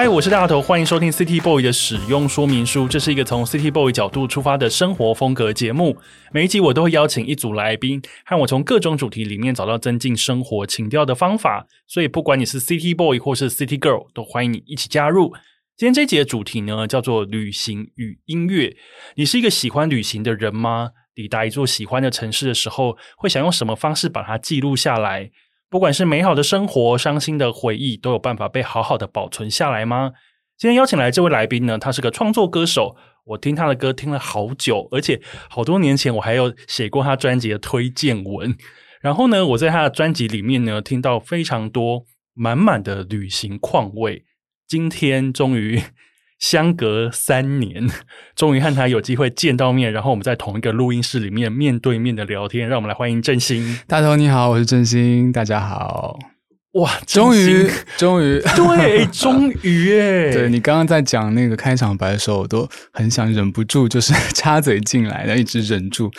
嗨，我是大头，欢迎收听 City Boy 的使用说明书。这是一个从 City Boy 角度出发的生活风格节目。每一集我都会邀请一组来宾，和我从各种主题里面找到增进生活情调的方法。所以，不管你是 City Boy 或是 City Girl，都欢迎你一起加入。今天这一集的主题呢，叫做旅行与音乐。你是一个喜欢旅行的人吗？抵达一座喜欢的城市的时候，会想用什么方式把它记录下来？不管是美好的生活、伤心的回忆，都有办法被好好的保存下来吗？今天邀请来这位来宾呢，他是个创作歌手，我听他的歌听了好久，而且好多年前我还有写过他专辑的推荐文。然后呢，我在他的专辑里面呢，听到非常多满满的旅行况味。今天终于。相隔三年，终于和他有机会见到面，然后我们在同一个录音室里面面对面的聊天。让我们来欢迎振兴。大头你好，我是振兴，大家好。哇，终于，终于，对，终于 耶，对，你刚刚在讲那个开场白的时候，我都很想忍不住，就是 插嘴进来，然后一直忍住，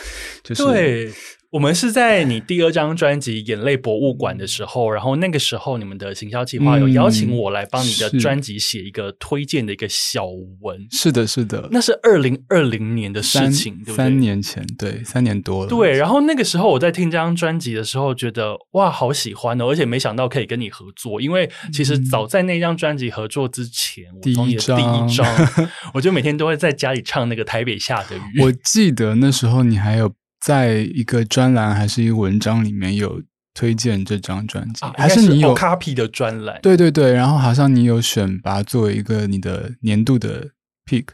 就是对。我们是在你第二张专辑《眼泪博物馆》的时候，然后那个时候你们的行销计划有邀请我来帮你的专辑写一个推荐的一个小文。是的，是的，那是二零二零年的事情，对不对？三年前，对，三年多了。对，然后那个时候我在听这张专辑的时候，觉得哇，好喜欢哦，而且没想到可以跟你合作，因为其实早在那张专辑合作之前，第一张，第一张，我就每天都会在家里唱那个《台北下的雨》。我记得那时候你还有。在一个专栏还是一个文章里面有推荐这张专辑，啊、还是你有 copy 的专栏？对对对，然后好像你有选拔作为一个你的年度的 pick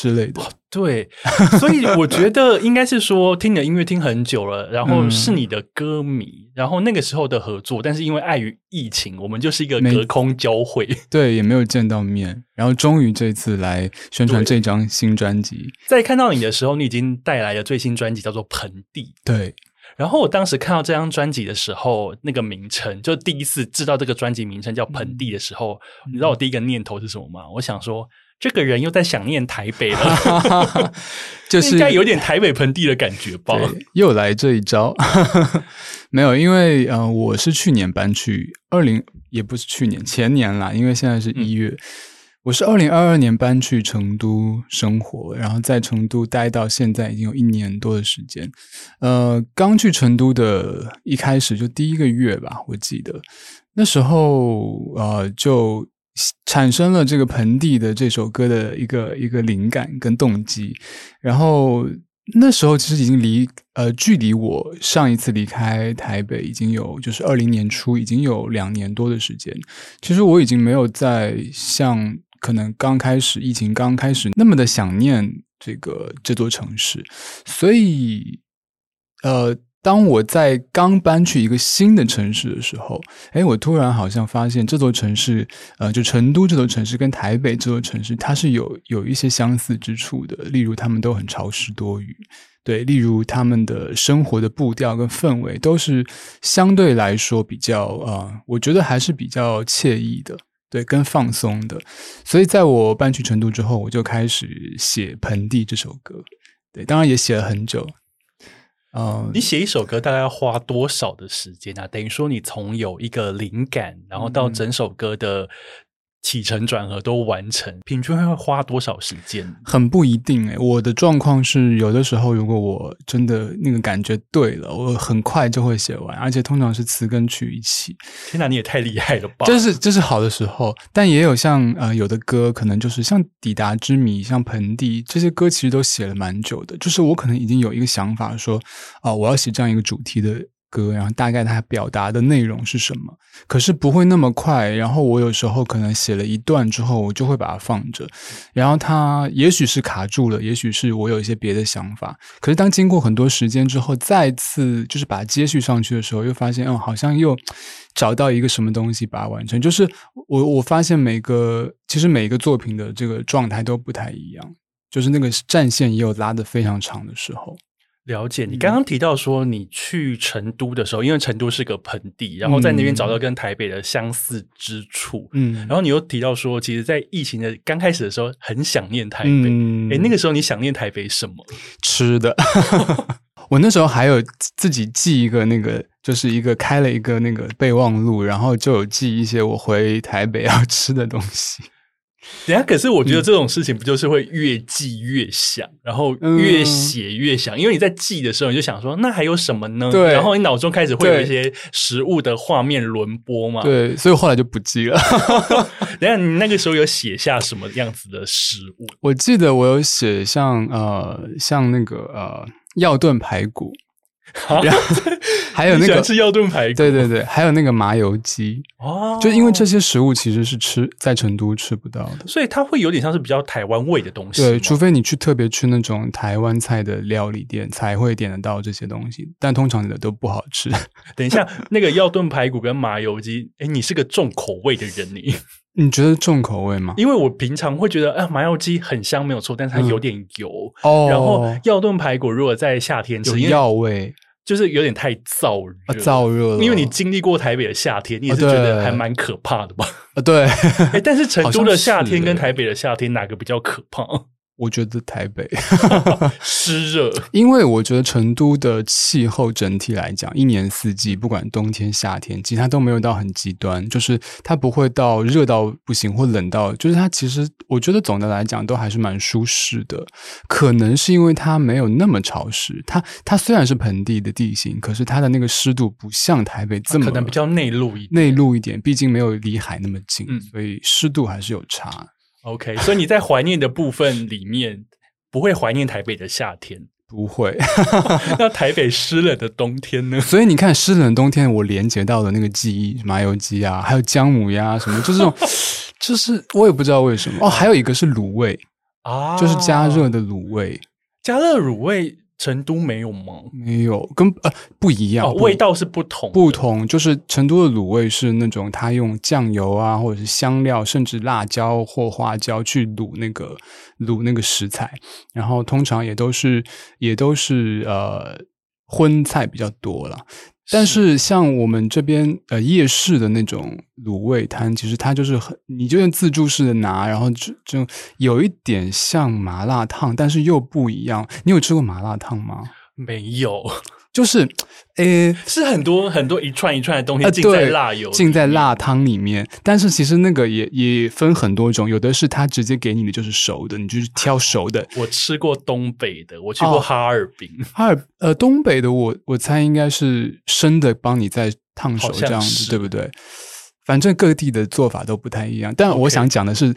之类的。对，所以我觉得应该是说听你的音乐听很久了，然后是你的歌迷，嗯、然后那个时候的合作，但是因为碍于疫情，我们就是一个隔空交汇，对，也没有见到面，然后终于这次来宣传这张新专辑。在看到你的时候，你已经带来了最新专辑，叫做《盆地》。对，然后我当时看到这张专辑的时候，那个名称就第一次知道这个专辑名称叫《盆地》的时候，嗯、你知道我第一个念头是什么吗？我想说。这个人又在想念台北了，就是应该有点台北盆地的感觉吧？又来这一招，没有，因为呃，我是去年搬去二零，也不是去年，前年啦，因为现在是一月，嗯、我是二零二二年搬去成都生活，然后在成都待到现在已经有一年多的时间。呃，刚去成都的一开始就第一个月吧，我记得那时候呃就。产生了这个盆地的这首歌的一个一个灵感跟动机，然后那时候其实已经离呃距离我上一次离开台北已经有就是二零年初已经有两年多的时间，其实我已经没有再像可能刚开始疫情刚开始那么的想念这个这座城市，所以呃。当我在刚搬去一个新的城市的时候，诶，我突然好像发现这座城市，呃，就成都这座城市跟台北这座城市，它是有有一些相似之处的。例如，他们都很潮湿多雨，对；例如，他们的生活的步调跟氛围都是相对来说比较，呃，我觉得还是比较惬意的，对，跟放松的。所以，在我搬去成都之后，我就开始写《盆地》这首歌，对，当然也写了很久。嗯，你写一首歌大概要花多少的时间啊？等于说你从有一个灵感，然后到整首歌的起承转合都完成，平均会花多少时间？很不一定诶，我的状况是，有的时候如果我真的那个感觉对了，我很快就会写完，而且通常是词跟曲一起。天哪，你也太厉害了吧！这是这是好的时候，但也有像呃有的歌，可能就是像《抵达之谜》、像《盆地》这些歌，其实都写了蛮久的。就是我可能已经有一个想法说，啊，我要写这样一个主题的。歌，然后大概它表达的内容是什么？可是不会那么快。然后我有时候可能写了一段之后，我就会把它放着。然后它也许是卡住了，也许是我有一些别的想法。可是当经过很多时间之后，再次就是把它接续上去的时候，又发现，嗯，好像又找到一个什么东西把它完成。就是我我发现每个其实每一个作品的这个状态都不太一样，就是那个战线也有拉得非常长的时候。了解，你刚刚提到说你去成都的时候，因为成都是个盆地，然后在那边找到跟台北的相似之处。嗯，然后你又提到说，其实，在疫情的刚开始的时候，很想念台北。嗯，诶，那个时候你想念台北什么？吃的。我那时候还有自己记一个那个，就是一个开了一个那个备忘录，然后就有记一些我回台北要吃的东西。等下，可是我觉得这种事情不就是会越记越想，嗯、然后越写越想，因为你在记的时候你就想说，那还有什么呢？对，然后你脑中开始会有一些食物的画面轮播嘛。对，所以后来就不记了。等下，你那个时候有写下什么样子的食物？我记得我有写像呃，像那个呃，药炖排骨。然后 还有那个吃药炖排骨，对对对，还有那个麻油鸡哦，就因为这些食物其实是吃在成都吃不到的，所以它会有点像是比较台湾味的东西。对，除非你去特别去那种台湾菜的料理店，才会点得到这些东西，但通常的都不好吃。等一下，那个药炖排骨跟麻油鸡，哎，你是个重口味的人，你。你觉得重口味吗？因为我平常会觉得，啊，麻油鸡很香，没有错，但是它有点油。哦、嗯，然后药炖排骨如果在夏天吃，有药味，就是有点太燥热，啊、燥热。因为你经历过台北的夏天，你也是觉得还蛮可怕的吧？啊，对。哎，但是成都的夏天跟台北的夏天哪个比较可怕？我觉得台北 湿热，因为我觉得成都的气候整体来讲，一年四季不管冬天夏天，其实它都没有到很极端，就是它不会到热到不行或冷到，就是它其实我觉得总的来讲都还是蛮舒适的。可能是因为它没有那么潮湿，它它虽然是盆地的地形，可是它的那个湿度不像台北这么可能比较内陆一点，内陆一点，毕竟没有离海那么近，嗯、所以湿度还是有差。OK，所以你在怀念的部分里面，不会怀念台北的夏天，不会。那台北湿冷的冬天呢？所以你看，湿冷的冬天，我连接到的那个记忆，麻油鸡啊，还有姜母鸭什么，就是这种，就是我也不知道为什么。哦，还有一个是卤味啊，就是加热的卤味，加热卤味。成都没有吗？没有，跟呃不一样，哦，味道是不同。不同，就是成都的卤味是那种它用酱油啊，或者是香料，甚至辣椒或花椒去卤那个卤那个食材，然后通常也都是也都是呃荤菜比较多啦。但是像我们这边呃夜市的那种卤味摊，其实它就是很，你就用自助式的拿，然后就就有一点像麻辣烫，但是又不一样。你有吃过麻辣烫吗？没有。就是，诶，是很多很多一串一串的东西浸在辣油，浸在辣汤里面。但是其实那个也也分很多种，有的是他直接给你的就是熟的，你就是挑熟的。我吃过东北的，我去过哈尔滨，哦、哈尔呃东北的我我猜应该是生的，帮你再烫熟这样子，对不对？反正各地的做法都不太一样。但我想讲的是，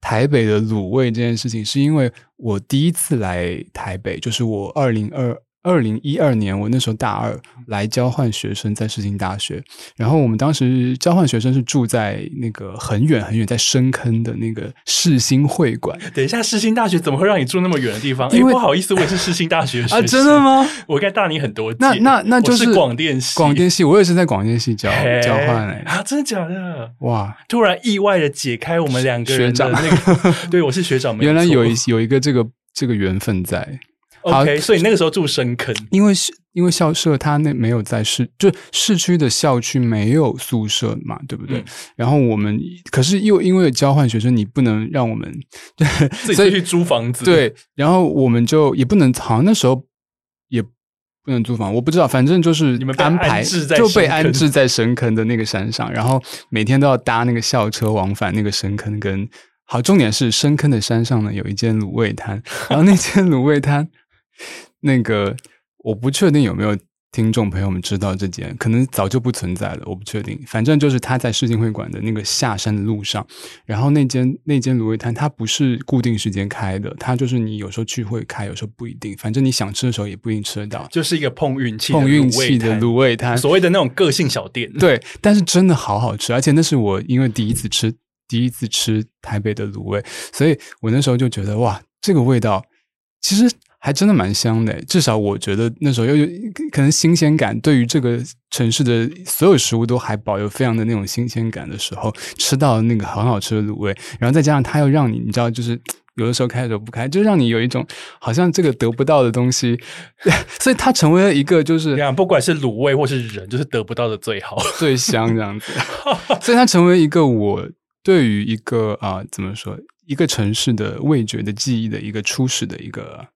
台北的卤味这件事情，是因为我第一次来台北，就是我二零二。二零一二年，我那时候大二来交换学生，在世新大学。然后我们当时交换学生是住在那个很远很远，在深坑的那个世新会馆。等一下，世新大学怎么会让你住那么远的地方？因为不好意思，我也是世新大学啊，真的吗？我应该大你很多届。那那那就是广电系，广电系，我也是在广电系交交换哎啊，真的假的？哇！突然意外的解开我们两个人的那个，对，我是学长，原来有一有一个这个这个缘分在。OK，所以那个时候住深坑，因为是因为校舍它那没有在市，就市区的校区没有宿舍嘛，对不对？嗯、然后我们可是又因为交换学生，你不能让我们 自己去租房子，对。然后我们就也不能，好像那时候也不能租房，我不知道，反正就是你们安排就被安置在深坑的那个山上，然后每天都要搭那个校车往返那个深坑跟。好，重点是深坑的山上呢有一间卤味摊，然后那间卤味摊，那个我不确定有没有听众朋友们知道这间，可能早就不存在了，我不确定。反正就是他在世金会馆的那个下山的路上，然后那间那间卤味摊它不是固定时间开的，它就是你有时候去会开，有时候不一定，反正你想吃的时候也不一定吃得到，就是一个碰运气碰运气的卤味摊，所谓的那种个性小店。对，但是真的好好吃，而且那是我因为第一次吃。第一次吃台北的卤味，所以我那时候就觉得哇，这个味道其实还真的蛮香的。至少我觉得那时候又有可能新鲜感，对于这个城市的所有食物都还保有非常的那种新鲜感的时候，吃到那个很好吃的卤味，然后再加上它又让你，你知道，就是有的时候开的时候不开，就让你有一种好像这个得不到的东西，所以它成为了一个就是，不管是卤味或是人，就是得不到的最好最香这样子，所以它成为一个我。对于一个啊、呃，怎么说，一个城市的味觉的记忆的一个初始的一个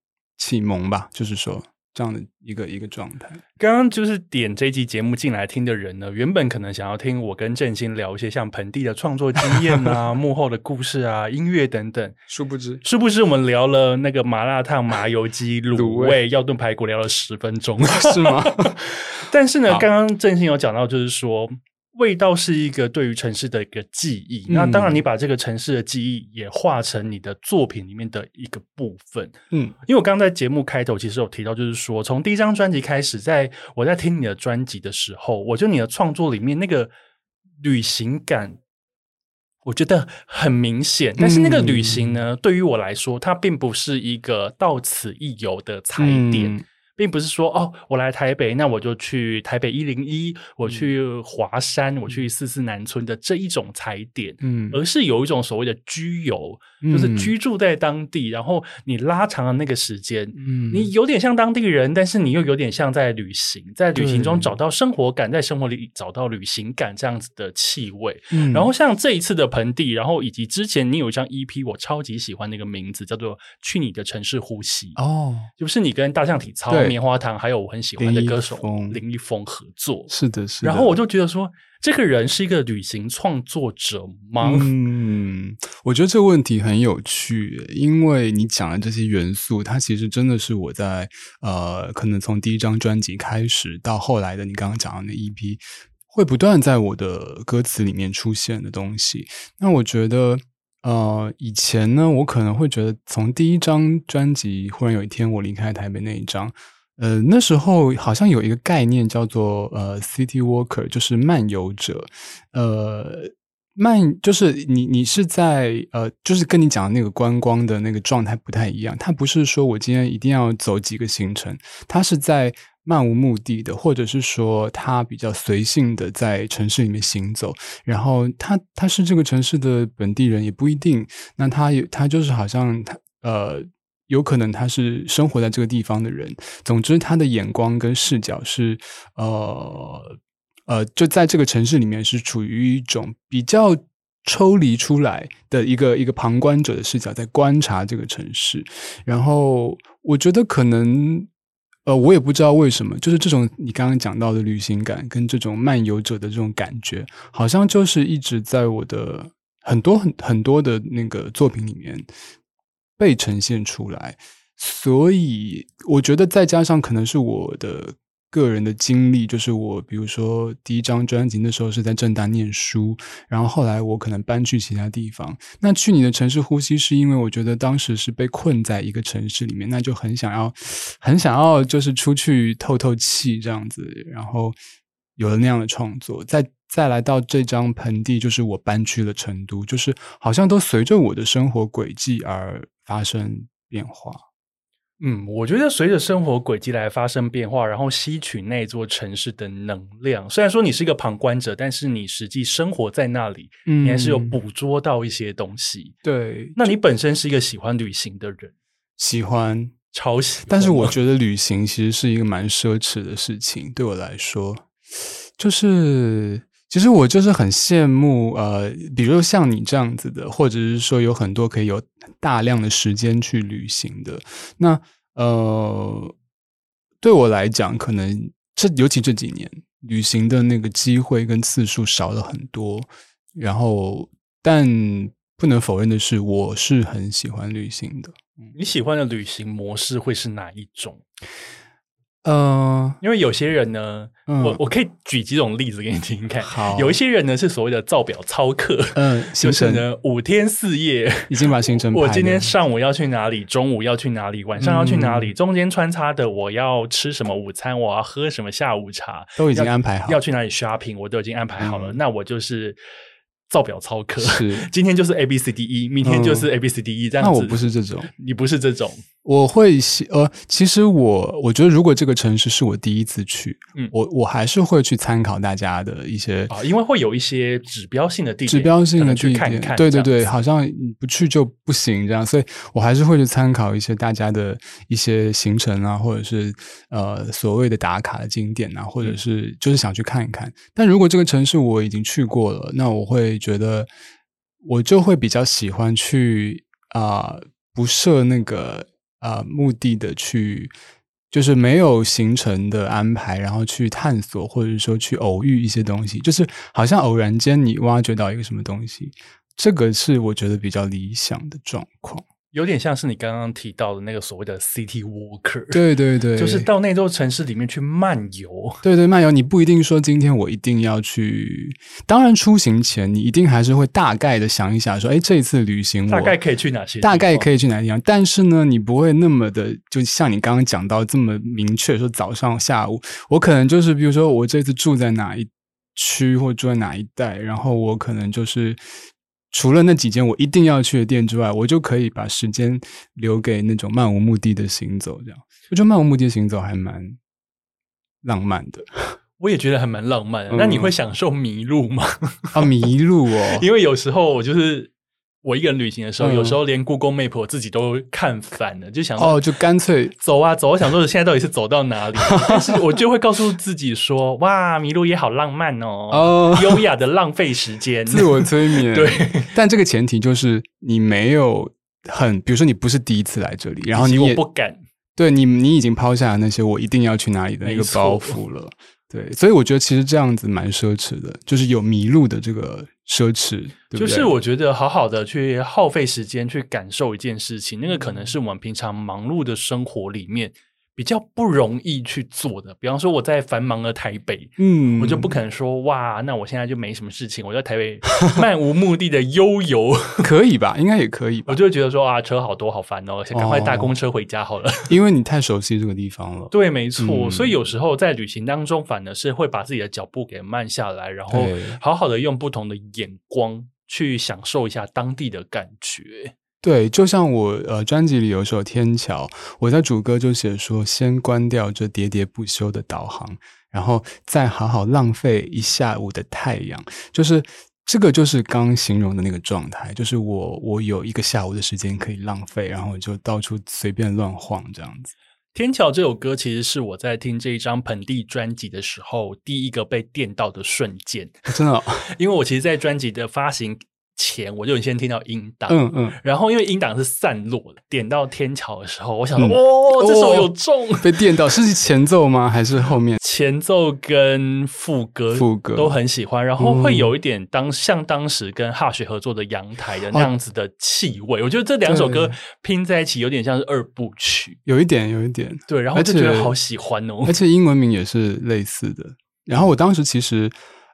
启蒙吧，就是说这样的一个一个状态。刚刚就是点这期节目进来听的人呢，原本可能想要听我跟振兴聊一些像盆地的创作经验啊、幕后的故事啊、音乐等等。殊不知，殊不知我们聊了那个麻辣烫、麻油鸡、卤味、要炖排骨，聊了十分钟，是吗？但是呢，刚刚振兴有讲到，就是说。味道是一个对于城市的一个记忆，嗯、那当然你把这个城市的记忆也化成你的作品里面的一个部分。嗯，因为我刚刚在节目开头其实有提到，就是说从第一张专辑开始，在我在听你的专辑的时候，我觉得你的创作里面那个旅行感，我觉得很明显。但是那个旅行呢，嗯、对于我来说，它并不是一个到此一游的踩点。嗯并不是说哦，我来台北，那我就去台北一零一，我去华山，嗯、我去四四南村的这一种踩点，嗯，而是有一种所谓的居游，嗯、就是居住在当地，然后你拉长了那个时间，嗯，你有点像当地人，但是你又有点像在旅行，在旅行中找到生活感，在生活里找到旅行感这样子的气味，嗯，然后像这一次的盆地，然后以及之前你有一张 EP，我超级喜欢那个名字叫做《去你的城市呼吸》，哦，就是你跟大象体操。棉花糖，还有我很喜欢的歌手林一峰合作，是的，是的。然后我就觉得说，这个人是一个旅行创作者吗？嗯，我觉得这个问题很有趣，因为你讲的这些元素，它其实真的是我在呃，可能从第一张专辑开始到后来的你刚刚讲的那一批会不断在我的歌词里面出现的东西。那我觉得。呃，以前呢，我可能会觉得，从第一张专辑忽然有一天我离开台北那一张，呃，那时候好像有一个概念叫做呃，city walker，就是漫游者，呃，漫就是你你是在呃，就是跟你讲的那个观光的那个状态不太一样，它不是说我今天一定要走几个行程，它是在。漫无目的的，或者是说他比较随性的在城市里面行走，然后他他是这个城市的本地人也不一定，那他也他就是好像他呃，有可能他是生活在这个地方的人。总之，他的眼光跟视角是呃呃，就在这个城市里面是处于一种比较抽离出来的一个一个旁观者的视角，在观察这个城市。然后我觉得可能。呃，我也不知道为什么，就是这种你刚刚讲到的旅行感，跟这种漫游者的这种感觉，好像就是一直在我的很多很很多的那个作品里面被呈现出来。所以我觉得，再加上可能是我的。个人的经历就是我，比如说第一张专辑那时候是在正大念书，然后后来我可能搬去其他地方。那去你的城市呼吸，是因为我觉得当时是被困在一个城市里面，那就很想要，很想要就是出去透透气这样子，然后有了那样的创作。再再来到这张盆地，就是我搬去了成都，就是好像都随着我的生活轨迹而发生变化。嗯，我觉得随着生活轨迹来发生变化，然后吸取那座城市的能量。虽然说你是一个旁观者，但是你实际生活在那里，嗯，你还是有捕捉到一些东西。对，那你本身是一个喜欢旅行的人，喜欢，超喜欢。但是我觉得旅行其实是一个蛮奢侈的事情，对我来说，就是其实我就是很羡慕，呃，比如像你这样子的，或者是说有很多可以有。大量的时间去旅行的，那呃，对我来讲，可能这尤其这几年旅行的那个机会跟次数少了很多。然后，但不能否认的是，我是很喜欢旅行的。你喜欢的旅行模式会是哪一种？呃，因为有些人呢，嗯、我我可以举几种例子给你听听看。好，有一些人呢是所谓的造表操课，嗯，就是呢五天四夜 已经把行程，我今天上午要去哪里，中午要去哪里，晚上要去哪里，嗯、中间穿插的我要吃什么午餐，我要喝什么下午茶，都已经安排好，要去哪里 shopping，我都已经安排好了。嗯、那我就是。造表操课是，今天就是 A B C D E，明天就是 A B C D E，嗯、这样子。那我不是这种，你不是这种。我会呃，其实我我觉得，如果这个城市是我第一次去，嗯，我我还是会去参考大家的一些啊，因为会有一些指标性的地，指标性的地点，去看看。对对对，好像不去就不行这样，所以我还是会去参考一些大家的一些行程啊，或者是呃所谓的打卡的景点啊，或者是就是想去看一看。嗯、但如果这个城市我已经去过了，那我会觉得我就会比较喜欢去啊、呃，不设那个。啊、目的的去，就是没有行程的安排，然后去探索，或者说去偶遇一些东西，就是好像偶然间你挖掘到一个什么东西，这个是我觉得比较理想的状况。有点像是你刚刚提到的那个所谓的 city walker，对对对，就是到那座城市里面去漫游。对对，漫游你不一定说今天我一定要去，当然出行前你一定还是会大概的想一想说，哎，这一次旅行我大概可以去哪些，大概可以去哪些地方。但是呢，你不会那么的，就像你刚刚讲到这么明确，说早上下午，我可能就是比如说我这次住在哪一区或住在哪一带，然后我可能就是。除了那几间我一定要去的店之外，我就可以把时间留给那种漫无目的的行走。这样，我觉得漫无目的的行走还蛮浪漫的。我也觉得还蛮浪漫的。那、嗯、你会享受迷路吗？啊，迷路哦，因为有时候我就是。我一个人旅行的时候，嗯、有时候连 Google Map 我自己都看烦了，就想哦，就干脆走啊走。我想说，现在到底是走到哪里？但是我就会告诉自己说：“哇，迷路也好浪漫哦，哦优雅的浪费时间，自我催眠。”对，但这个前提就是你没有很，比如说你不是第一次来这里，然后你也我不敢。对你，你已经抛下了那些我一定要去哪里的那个包袱了。对，所以我觉得其实这样子蛮奢侈的，就是有迷路的这个奢侈，对对？就是我觉得好好的去耗费时间去感受一件事情，那个可能是我们平常忙碌的生活里面。比较不容易去做的，比方说我在繁忙的台北，嗯，我就不可能说哇，那我现在就没什么事情，我在台北漫无目的的悠游，可以吧？应该也可以吧？我就会觉得说啊，车好多，好烦哦，赶快搭公车回家好了。哦，因为你太熟悉这个地方了。对，没错。嗯，所以有时候在旅行当中，反而是会把自己的脚步给慢下来，然后好好的用不同的眼光去享受一下当地的感觉。对，就像我呃专辑里有首《天桥》，我在主歌就写说：先关掉这喋喋不休的导航，然后再好好浪费一下午的太阳。就是这个，就是刚形容的那个状态，就是我我有一个下午的时间可以浪费，然后就到处随便乱晃这样子。《天桥》这首歌其实是我在听这一张盆地专辑的时候第一个被电到的瞬间，真的哦，因为我其实，在专辑的发行。前我就先听到音档，嗯嗯，然后因为音档是散落的，点到天桥的时候，我想说，嗯、哦，这首有中，被电到，是前奏吗？还是后面？前奏跟副歌，副歌都很喜欢，然后会有一点当像当时跟 Hush 合作的阳台的那样子的气味。哦、我觉得这两首歌拼在一起，有点像是二部曲，有一点，有一点，对，然后就觉得好喜欢哦，而且英文名也是类似的。然后我当时其实。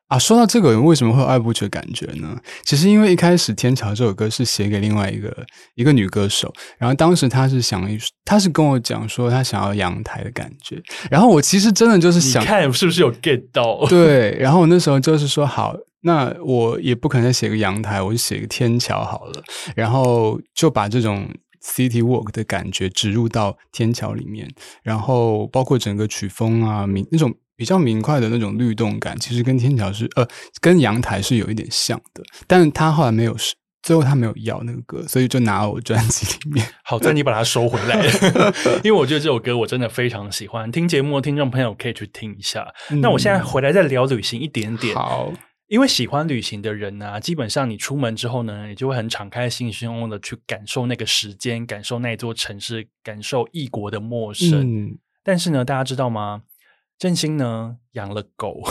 啊，说到这个人为什么会有二部曲的感觉呢？其实因为一开始《天桥》这首歌是写给另外一个一个女歌手，然后当时她是想，她是跟我讲说她想要阳台的感觉，然后我其实真的就是想看是不是有 get 到？对，然后我那时候就是说好，那我也不可能再写个阳台，我就写个天桥好了，然后就把这种 city walk 的感觉植入到天桥里面，然后包括整个曲风啊，那种。比较明快的那种律动感，其实跟天桥是呃，跟阳台是有一点像的，但是他后来没有，最后他没有要那个歌，所以就拿了我专辑里面。好在你把它收回来了，因为我觉得这首歌我真的非常喜欢，听节目的听众朋友可以去听一下。嗯、那我现在回来再聊旅行一点点，好，因为喜欢旅行的人呢、啊，基本上你出门之后呢，你就会很敞开心胸的去感受那个时间，感受那座城市，感受异国的陌生。嗯但是呢，大家知道吗？振兴呢养了狗，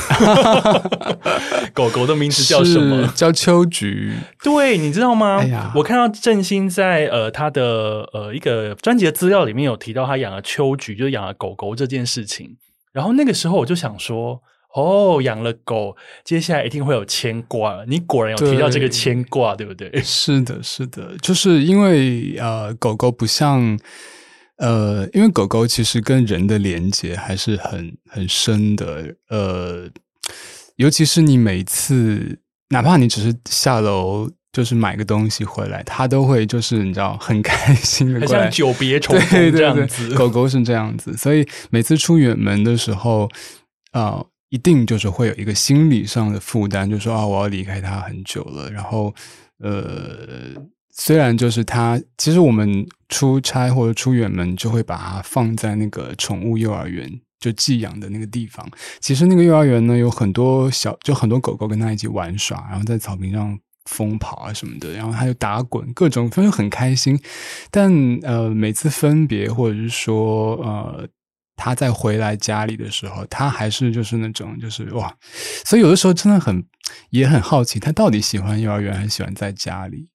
狗狗的名字叫什么？叫秋菊。对，你知道吗？哎呀，我看到振兴在呃他的呃一个专辑的资料里面有提到他养了秋菊，就是养了狗狗这件事情。然后那个时候我就想说，哦，养了狗，接下来一定会有牵挂。你果然有提到这个牵挂，对，对不对？是的，是的，就是因为呃，狗狗不像。呃，因为狗狗其实跟人的连接还是很很深的，呃，尤其是你每次，哪怕你只是下楼，就是买个东西回来，它都会就是你知道很 开心的像久别重逢这样子。对对对，狗狗是这样子，所以每次出远门的时候，啊、呃，一定就是会有一个心理上的负担，就是说啊，我要离开它很久了，然后呃。虽然就是它，其实我们出差或者出远门就会把它放在那个宠物幼儿园，就寄养的那个地方。其实那个幼儿园呢，有很多小，就很多狗狗跟它一起玩耍，然后在草坪上疯跑啊什么的，然后它就打滚，各种，反正很开心。但呃，每次分别或者是说呃，它再回来家里的时候，它还是就是那种就是哇，所以有的时候真的很也很好奇，它到底喜欢幼儿园还是喜欢在家里。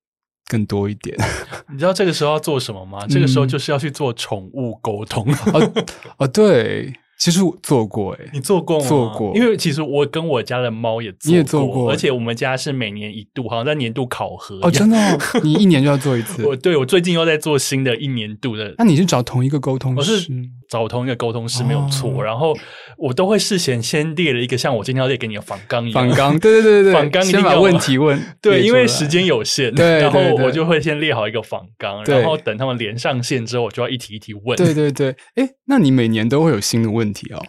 更多一点，你知道这个时候要做什么吗？嗯、这个时候就是要去做宠物沟通。哦哦，对。其实我做过哎、欸，你做过吗？做过，因为其实我跟我家的猫也做过，你也做过，而且我们家是每年一度，好像在年度考核哦，真的、哦，你一年就要做一次。我对我最近又在做新的一年度的，那你是找同一个沟通师？我是找同一个沟通师没有错，哦、然后我都会事先先列了一个像我今天要列给你的访纲一样，访纲，对对对对，访纲先把问题问，对，因为时间有限，对，然后我就会先列好一个访纲，然后等他们连上线之后，我就要一题一题问，对对对，哎，那你每年都会有新的问题哦？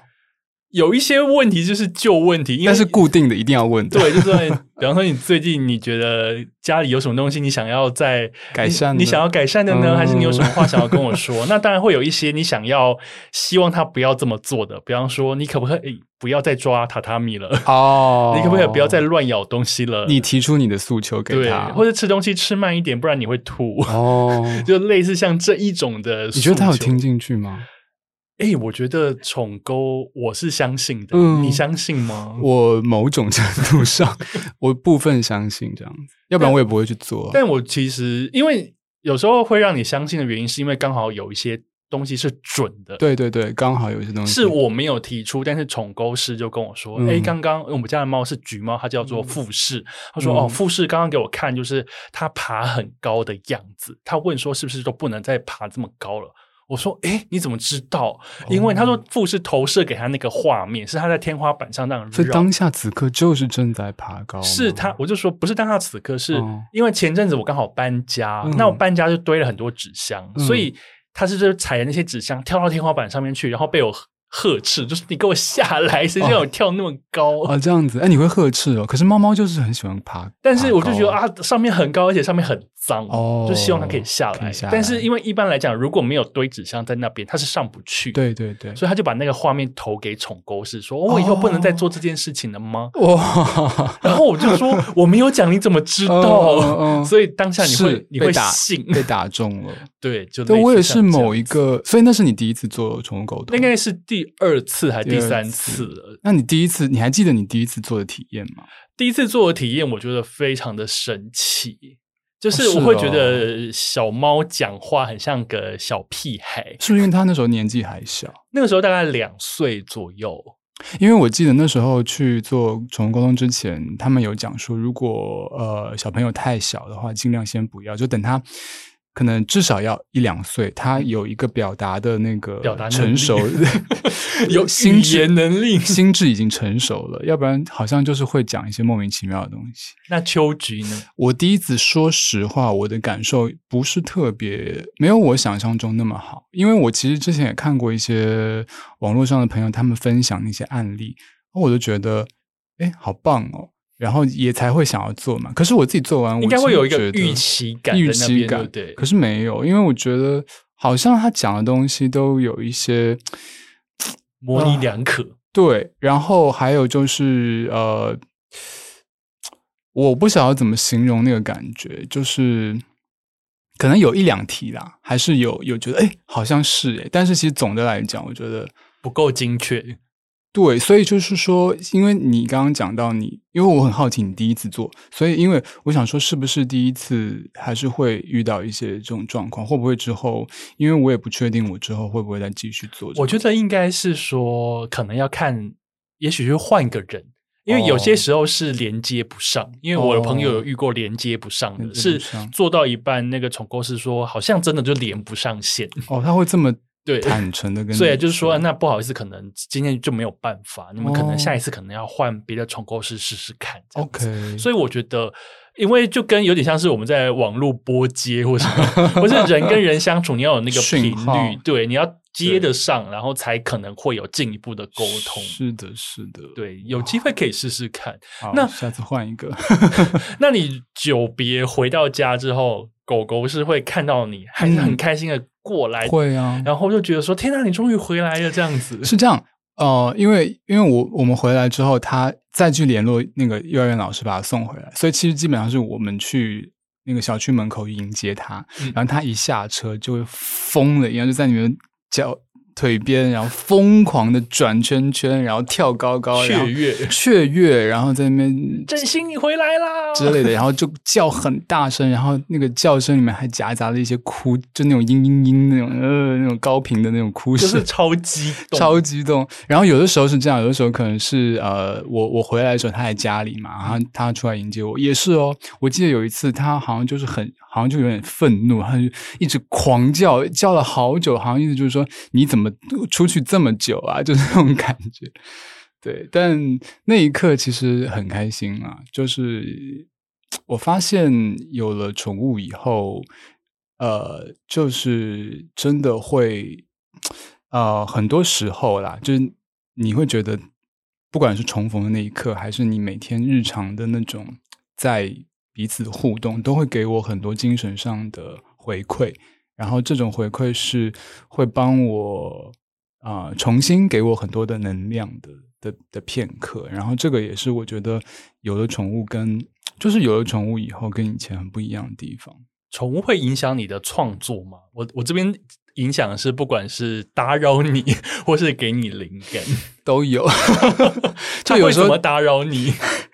有一些问题就是旧问题，但是固定的一定要问。对，就是比方说你最近你觉得家里有什么东西你想要再改善，你想要改善的呢？嗯、还是你有什么话想要跟我说？那当然会有一些你想要希望他不要这么做的，比方说你可不可以不要再抓榻榻米了？哦，你可不可以不要再乱咬东西了？你提出你的诉求给他，或者吃东西吃慢一点，不然你会吐。哦，就类似像这一种的，你觉得他有听进去吗？哎、欸，我觉得宠沟我是相信的，嗯、你相信吗？我某种程度上，我部分相信这样子，要不然我也不会去做。但我其实因为有时候会让你相信的原因，是因为刚好有一些东西是准的。对对对，刚好有一些东西是我没有提出，但是宠沟师就跟我说：“哎、嗯，刚刚我们家的猫是橘猫，它叫做富士。嗯”他说：“哦，富士刚刚给我看，就是它爬很高的样子。他问说是不是都不能再爬这么高了？”我说：“哎，你怎么知道？因为他说富士投射给他那个画面，是他在天花板上那样。所以当下此刻就是正在爬高。是他，我就说不是当下此刻，是因为前阵子我刚好搬家，那我搬家就堆了很多纸箱，所以他是就踩着那些纸箱跳到天花板上面去，然后被我。”呵斥，就是你给我下来，谁叫我跳那么高啊？这样子，哎，你会呵斥哦。可是猫猫就是很喜欢爬，但是我就觉得啊，上面很高，而且上面很脏，哦，就希望它可以下来。但是因为一般来讲，如果没有堆纸箱在那边，它是上不去。对对对，所以他就把那个画面投给宠狗是，说：“我以后不能再做这件事情了吗？”哇！然后我就说：“我没有讲，你怎么知道？”所以当下你会你会信被打中了。对，就对我也是某一个，所以那是你第一次做宠物沟通，应该是第。第二次还是第三次了？那你第一次，你还记得你第一次做的体验吗？第一次做的体验，我觉得非常的神奇，就是我会觉得小猫讲话很像个小屁孩，是不是因为他那时候年纪还小？那个时候大概两岁左右。因为我记得那时候去做宠物沟通之前，他们有讲说，如果呃小朋友太小的话，尽量先不要，就等他。可能至少要一两岁，他有一个表达的那个成熟，有心智能力，心智已经成熟了，要不然好像就是会讲一些莫名其妙的东西。那秋菊呢？我第一次说实话，我的感受不是特别，没有我想象中那么好，因为我其实之前也看过一些网络上的朋友他们分享那些案例，我就觉得，哎，好棒哦。然后也才会想要做嘛，可是我自己做完，我应该会有一个预期感，预期感对。可是没有，因为我觉得好像他讲的东西都有一些模棱两可。对，然后还有就是呃，我不晓得怎么形容那个感觉，就是可能有一两题啦，还是有有觉得哎，好像是哎，但是其实总的来讲，我觉得不够精确。对，所以就是说，因为你刚刚讲到你，因为我很好奇你第一次做，所以因为我想说，是不是第一次还是会遇到一些这种状况？会不会之后？因为我也不确定我之后会不会再继续做。我觉得应该是说，可能要看，也许是换个人，因为有些时候是连接不上。哦、因为我的朋友有遇过连接不上的，哦、是做到一半，那个宠沟师说，好像真的就连不上线。哦，他会这么。对，坦诚的跟，所以就是说，那不好意思，可能今天就没有办法，你们可能下一次可能要换别的重构师试试看。OK，所以我觉得，因为就跟有点像是我们在网络拨接或什么，或是人跟人相处，你要有那个 频率，对，你要接得上，然后才可能会有进一步的沟通。是的，是的，对，有机会可以试试看。那下次换一个，那你久别回到家之后，狗狗是会看到你，还是很开心的？过来会啊，然后就觉得说：“天哪，你终于回来了！”这样子 是这样，呃，因为因为我我们回来之后，他再去联络那个幼儿园老师把他送回来，所以其实基本上是我们去那个小区门口迎接他，嗯、然后他一下车就会疯了一样，就在里面叫。腿边，然后疯狂的转圈圈，然后跳高高，雀跃雀跃，然后在那边振兴你回来啦之类的，然后就叫很大声，然后那个叫声里面还夹杂了一些哭，就那种嘤嘤嘤那种呃那种高频的那种哭声，就是超激动，超激动。然后有的时候是这样，有的时候可能是呃我我回来的时候他在家里嘛，然后他出来迎接我也是哦。我记得有一次他好像就是很好像就有点愤怒，他就一直狂叫，叫了好久，好像意思就是说你怎么。出去这么久啊，就是那种感觉，对。但那一刻其实很开心啊，就是我发现有了宠物以后，呃，就是真的会，呃，很多时候啦，就是你会觉得，不管是重逢的那一刻，还是你每天日常的那种在彼此互动，都会给我很多精神上的回馈。然后这种回馈是会帮我啊、呃、重新给我很多的能量的的的片刻。然后这个也是我觉得有了宠物跟 就是有了宠物以后跟以前很不一样的地方。宠物会影响你的创作吗？我我这边影响的是不管是打扰你 或是给你灵感都有。就有时候打扰你，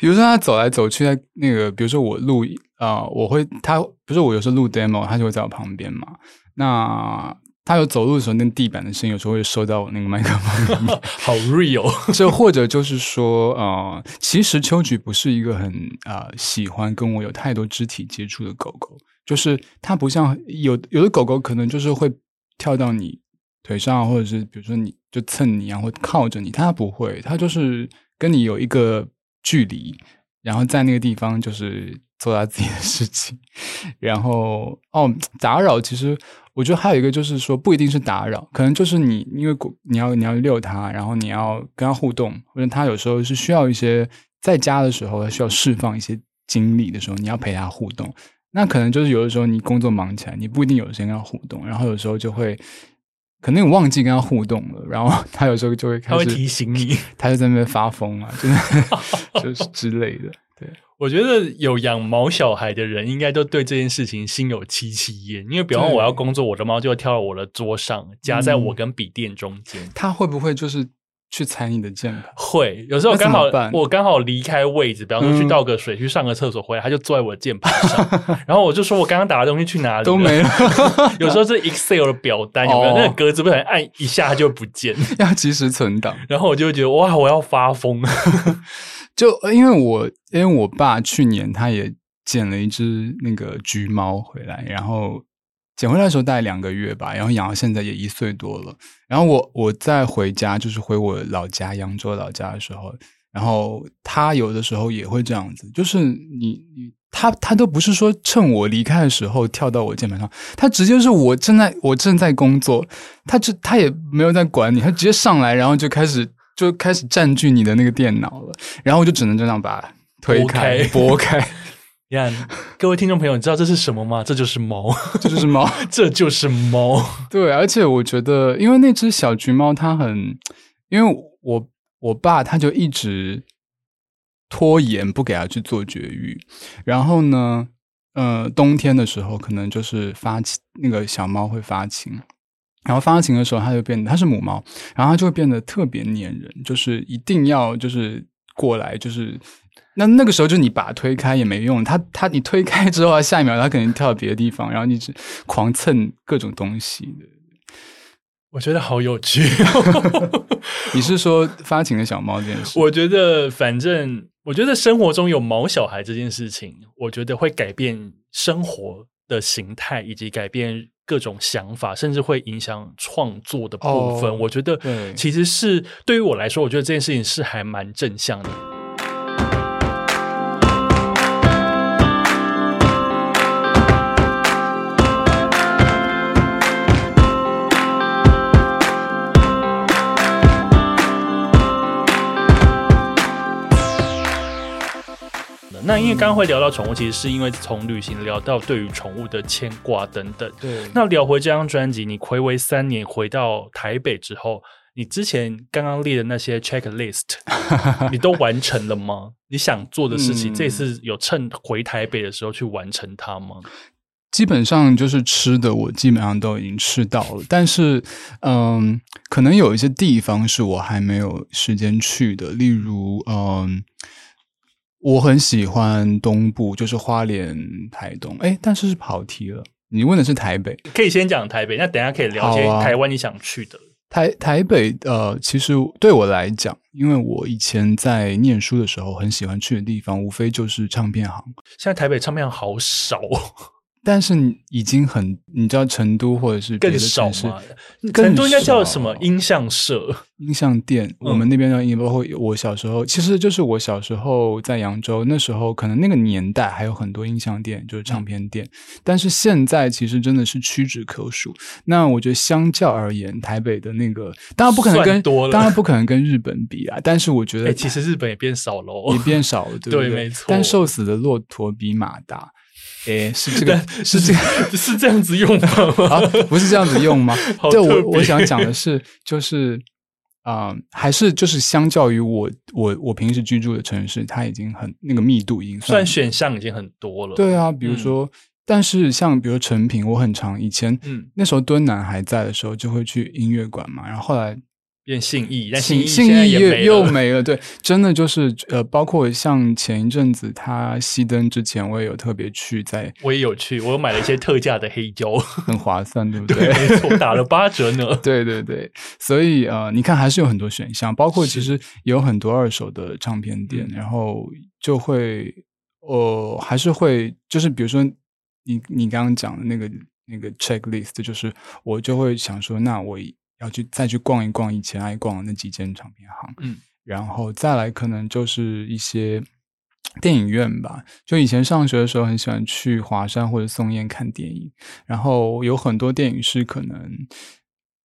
比如说他走来走去，在那个比如说我录。啊、呃，我会他不是我有时候录 demo，他就会在我旁边嘛。那他有走路的时候，那地板的声音有时候会收到我那个麦克风里面，好 real。就或者就是说，呃，其实秋菊不是一个很啊、呃、喜欢跟我有太多肢体接触的狗狗，就是它不像有有的狗狗可能就是会跳到你腿上，或者是比如说你就蹭你啊，或靠着你，它不会，它就是跟你有一个距离，然后在那个地方就是。做他自己的事情，然后哦，打扰其实我觉得还有一个就是说不一定是打扰，可能就是你因为你要你要遛它，然后你要跟它互动，或者它有时候是需要一些在家的时候需要释放一些精力的时候，你要陪它互动。那可能就是有的时候你工作忙起来，你不一定有时间跟它互动，然后有时候就会可能你忘记跟他互动了，然后他有时候就会开始会提醒你，他就在那边发疯啊，就是 就是之类的。对，我觉得有养毛小孩的人应该都对这件事情心有戚戚焉，因为比方我要工作，我的猫就会跳到我的桌上，夹在我跟笔垫中间。它、嗯、会不会就是去踩你的键盘？会，有时候刚好我刚好离开位置，比方说去倒个水、嗯、去上个厕所回来，他就坐在我的键盘上，然后我就说我刚刚打的东西去哪里都没了。有时候是 Excel 的表单有没有、哦、那个格子不小心按一下它就不见，要及时存档。然后我就会觉得哇，我要发疯。就因为我因为我爸去年他也捡了一只那个橘猫回来，然后捡回来的时候大概两个月吧，然后养到现在也一岁多了。然后我我再回家，就是回我老家扬州老家的时候，然后他有的时候也会这样子，就是你你他他都不是说趁我离开的时候跳到我键盘上，他直接是我正在我正在工作，他就他也没有在管你，他直接上来，然后就开始。就开始占据你的那个电脑了，然后我就只能这样把它推开、拨开。你看，各位听众朋友，你知道这是什么吗？这就是猫，这就是猫，这就是猫。对，而且我觉得，因为那只小橘猫它很，因为我我爸他就一直拖延不给它去做绝育，然后呢，呃冬天的时候，可能就是发情，那个小猫会发情，然后发情的时候，它就变，它是母猫，然后它就会变得特别粘人，就是一定要就是过来，就是那那个时候就你把它推开也没用，它它你推开之后，下一秒它可能跳到别的地方，然后你只狂蹭各种东西的。我觉得好有趣。你是说发情的小猫这件事？我觉得，反正我觉得生活中有毛小孩这件事情，我觉得会改变生活的形态，以及改变各种想法，甚至会影响创作的部分。Oh, 我觉得，其实是对于我来说，我觉得这件事情是还蛮正向的。那因为刚刚会聊到宠物，其实是因为从旅行聊到对于宠物的牵挂等等。对，那聊回这张专辑，你暌违三年回到台北之后，你之前刚刚列的那些 checklist，你都完成了吗？你想做的事情，嗯、这次有趁回台北的时候去完成它吗？基本上就是吃的，我基本上都已经吃到了。但是，嗯，可能有一些地方是我还没有时间去的，例如，嗯。我很喜欢东部，就是花莲、台东。哎，但是是跑题了。你问的是台北，可以先讲台北。那等下可以了解台湾你想去的。台台北，呃，其实对我来讲，因为我以前在念书的时候很喜欢去的地方，无非就是唱片行。现在台北唱片行好少。但是已经很，你知道成都或者是别的城市更少吗？成都应该叫什么音像社、音像店？嗯、我们那边叫音，包括我小时候，其实就是我小时候在扬州，那时候可能那个年代还有很多音像店，就是唱片店。嗯、但是现在其实真的是屈指可数。那我觉得相较而言，台北的那个当然不可能跟当然不可能跟日本比啊。但是我觉得、欸，其实日本也变少了，也变少了，对不对？对，没错。但瘦死的骆驼比马大。诶，是 这个，是这个，是这样子用吗？啊，不是这样子用吗？好对，我我想讲的是，就是啊、呃，还是就是相较于我我我平时居住的城市，它已经很那个密度已经算，算选项已经很多了。对啊，比如说，嗯、但是像比如成品，我很常以前，嗯，那时候敦南还在的时候，就会去音乐馆嘛，然后后来。变信义，但信义信义又又没了。对，真的就是呃，包括像前一阵子他熄灯之前，我也有特别去在，我也有去，我有买了一些特价的黑胶，很划算，对不对？对，没错，打了八折呢。对对对，所以呃，你看还是有很多选项，包括其实有很多二手的唱片店，然后就会呃，还是会就是比如说你你刚刚讲的那个那个 checklist，就是我就会想说，那我。要去再去逛一逛以前爱逛的那几间唱片行，嗯，然后再来可能就是一些电影院吧。就以前上学的时候很喜欢去华山或者松烟看电影，然后有很多电影是可能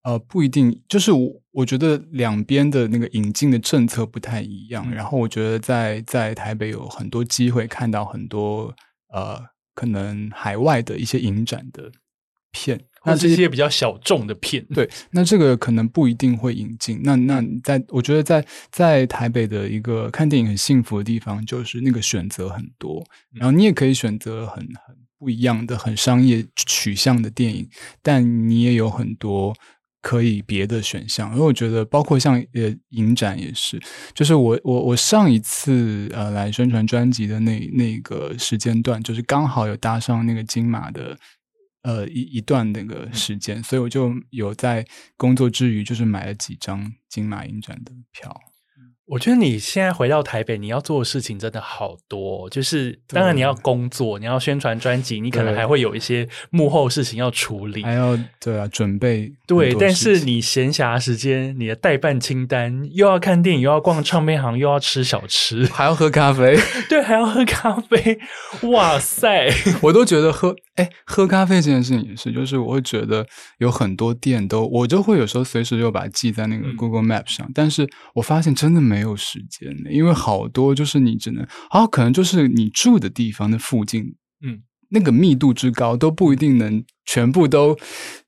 呃不一定，就是我我觉得两边的那个引进的政策不太一样。嗯，然后我觉得在在台北有很多机会看到很多呃可能海外的一些影展的片。那这些比较小众的片，对，那这个可能不一定会引进。那那在我觉得在在台北的一个看电影很幸福的地方，就是那个选择很多，然后你也可以选择很很不一样的、很商业取向的电影，但你也有很多可以别的选项。因为我觉得，包括像呃影展也是，就是我我我上一次呃来宣传专辑的那那个时间段，就是刚好有搭上那个金马的。呃，一一段那个时间，所以我就有在工作之余，就是买了几张金马影展的票。我觉得你现在回到台北，你要做的事情真的好多。就是当然你要工作，你要宣传专辑，你可能还会有一些幕后事情要处理，还要对啊准备。对，但是你闲暇时间，你的待办清单又要看电影，又要逛唱片行，又要吃小吃，还要喝咖啡。对，还要喝咖啡。哇塞，我都觉得喝哎喝咖啡这件事情也是，就是我会觉得有很多店都，我就会有时候随时就把它记在那个 Google Map 上，嗯、但是我发现真的没。没有时间的，因为好多就是你只能，啊可能就是你住的地方的附近，嗯，那个密度之高都不一定能全部都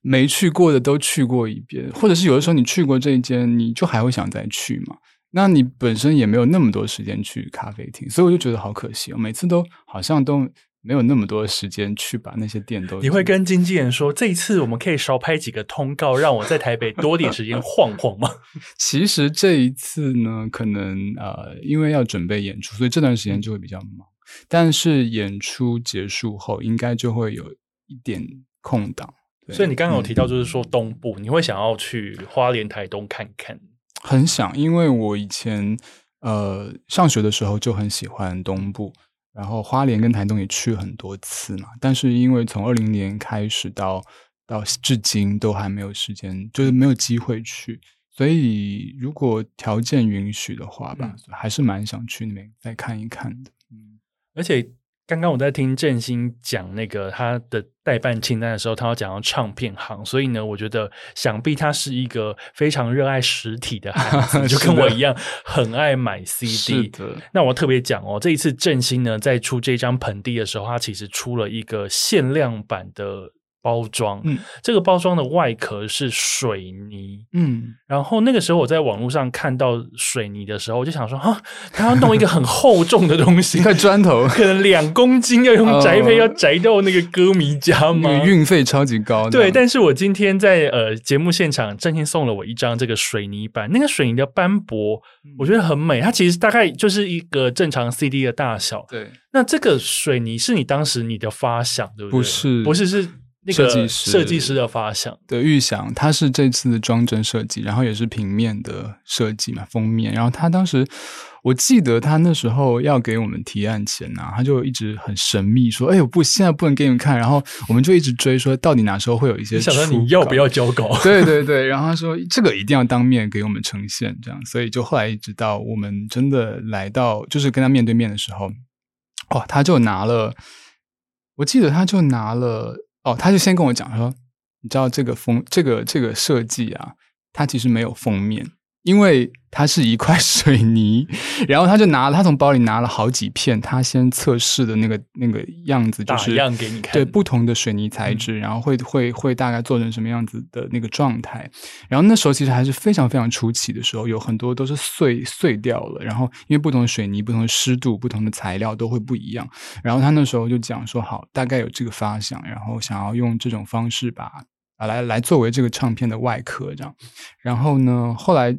没去过的都去过一遍，或者是有的时候你去过这一间，你就还会想再去嘛？那你本身也没有那么多时间去咖啡厅，所以我就觉得好可惜哦，每次都好像都没有那么多时间去把那些店都。你会跟经纪人说，这一次我们可以少拍几个通告，让我在台北多点时间晃晃吗？其实这一次呢，可能呃，因为要准备演出，所以这段时间就会比较忙。但是演出结束后，应该就会有一点空档。所以你刚刚有提到，就是说东部，嗯、你会想要去花莲、台东看看？很想，因为我以前呃上学的时候就很喜欢东部，然后花莲跟台东也去很多次嘛。但是因为从二零年开始到到至今都还没有时间，就是没有机会去。所以如果条件允许的话吧，嗯、还是蛮想去那边再看一看的。嗯，而且。刚刚我在听振兴讲那个他的代办清单的时候，他要讲到唱片行，所以呢，我觉得想必他是一个非常热爱实体的孩子，就跟我一样很爱买 CD。那我特别讲哦，这一次振兴呢在出这张盆地的时候，他其实出了一个限量版的。包装，嗯，这个包装的外壳是水泥，嗯，然后那个时候我在网络上看到水泥的时候，我就想说，哈，他要弄一个很厚重的东西，一块砖头，可能两公斤，要用宅配要宅到那个歌迷家吗？运费超级高，对。但是我今天在呃节目现场，郑兴送了我一张这个水泥板，那个水泥的斑驳，我觉得很美，它其实大概就是一个正常 CD 的大小，对。那这个水泥是你当时你的发想，对不对？不是，不是是。设计师设计师的发想的预想，他是这次的装帧设计，然后也是平面的设计嘛，封面。然后他当时，我记得他那时候要给我们提案前啊，他就一直很神秘说：“哎呦不，现在不能给你们看。”然后我们就一直追说，到底哪时候会有一些？想说你要不要交稿？对对对。然后他说这个一定要当面给我们呈现，这样。所以就后来一直到我们真的来到，就是跟他面对面的时候，哇，他就拿了，我记得他就拿了。哦，他就先跟我讲说，你知道这个封这个这个设计啊，它其实没有封面，因为它是一块水泥。然后他就拿了，他从包里拿了好几片，他先测试的那个那个样子，就是打样给你看，对不同的水泥材质，嗯、然后会会会大概做成什么样子的那个状态。然后那时候其实还是非常非常初期的时候，有很多都是碎碎掉了。然后因为不同的水泥、不同的湿度、不同的材料都会不一样。然后他那时候就讲说，好，大概有这个发想，然后想要用这种方式把啊来来作为这个唱片的外壳这样。然后呢，后来。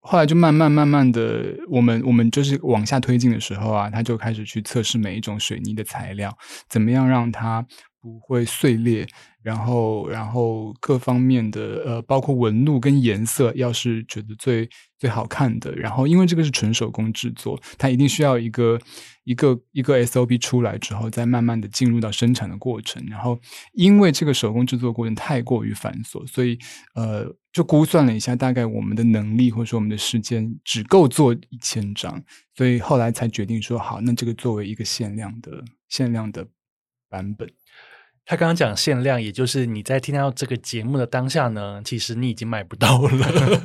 后来就慢慢慢慢的，我们我们就是往下推进的时候啊，他就开始去测试每一种水泥的材料，怎么样让它不会碎裂。然后，然后各方面的呃，包括纹路跟颜色，要是觉得最最好看的，然后因为这个是纯手工制作，它一定需要一个一个一个 SOP 出来之后，再慢慢的进入到生产的过程。然后，因为这个手工制作过程太过于繁琐，所以呃，就估算了一下，大概我们的能力或者说我们的时间只够做一千张，所以后来才决定说好，那这个作为一个限量的限量的版本。他刚刚讲限量，也就是你在听到这个节目的当下呢，其实你已经买不到了。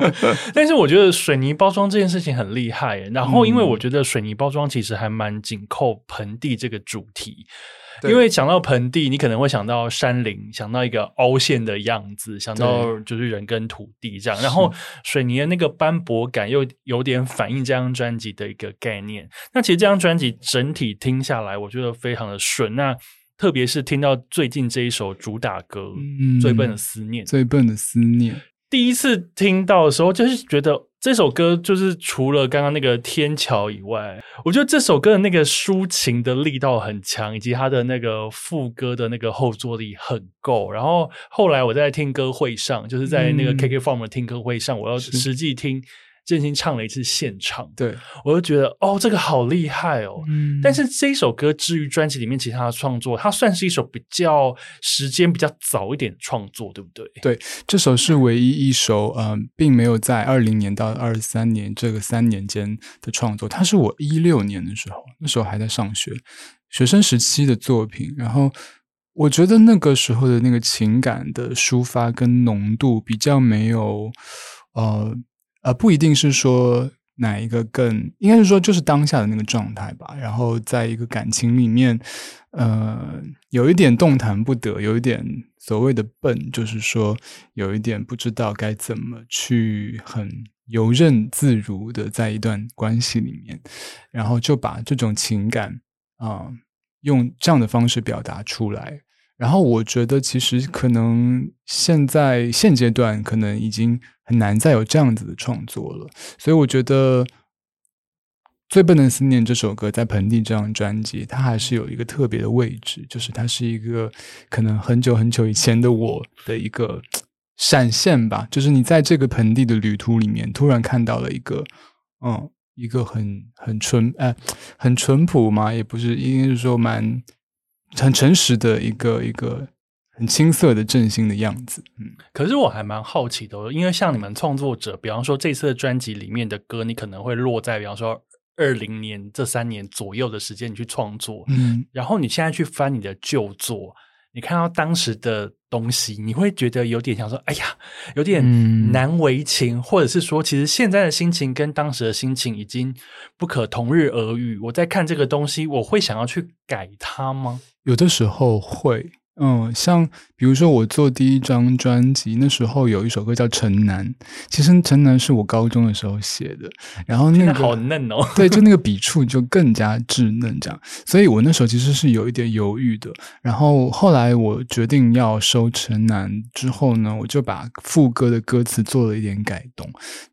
但是我觉得水泥包装这件事情很厉害，然后因为我觉得水泥包装其实还蛮紧扣盆地这个主题。对因为想到盆地，你可能会想到山林，想到一个凹陷的样子，想到就是人跟土地这样。然后水泥的那个斑驳感又有点反映这张专辑的一个概念。那其实这张专辑整体听下来，我觉得非常的顺。那特别是听到最近这一首主打歌，嗯，《最笨的思念》，最笨的思念。第一次听到的时候，就是觉得这首歌就是除了刚刚那个天桥以外，我觉得这首歌的那个抒情的力道很强，以及它的那个副歌的那个后坐力很够。然后后来我在听歌会上，就是在那个 KKFORM 的听歌会上，嗯、我要实际听。振兴唱了一次现场，对，我就觉得哦，这个好厉害哦。嗯，但是这一首歌至于专辑里面其他的创作，它算是一首比较时间比较早一点的创作，对不对？对，这首是唯一一首，嗯、呃，并没有在二零年到二三年这个三年间的创作。它是我一六年的时候，那时候还在上学，学生时期的作品。然后我觉得那个时候的那个情感的抒发跟浓度比较没有，呃。呃，不一定是说哪一个更，应该是说就是当下的那个状态吧。然后在一个感情里面，呃，有一点动弹不得，有一点所谓的笨，就是说有一点不知道该怎么去很游刃自如的在一段关系里面，然后就把这种情感啊。用这样的方式表达出来。然后我觉得，其实可能现在现阶段可能已经很难再有这样子的创作了。所以我觉得，《最笨的思念》这首歌在盆地这张专辑，它还是有一个特别的位置，就是它是一个可能很久很久以前的我的一个闪现吧。就是你在这个盆地的旅途里面，突然看到了一个，嗯，一个很很淳哎，很淳朴嘛，也不是，应该是说蛮。很诚实的一个一个很青涩的振兴的样子，嗯，可是我还蛮好奇的，因为像你们创作者，比方说这次的专辑里面的歌，你可能会落在比方说二零年这三年左右的时间你去创作，嗯，然后你现在去翻你的旧作，你看到当时的东西，你会觉得有点想说，哎呀，有点难为情，嗯、或者是说，其实现在的心情跟当时的心情已经不可同日而语。我在看这个东西，我会想要去改它吗？有的时候会。嗯，像比如说我做第一张专辑，那时候有一首歌叫《城南》，其实《城南》是我高中的时候写的，然后那个好嫩哦，对，就那个笔触就更加稚嫩这样，所以我那时候其实是有一点犹豫的。然后后来我决定要收《城南》之后呢，我就把副歌的歌词做了一点改动，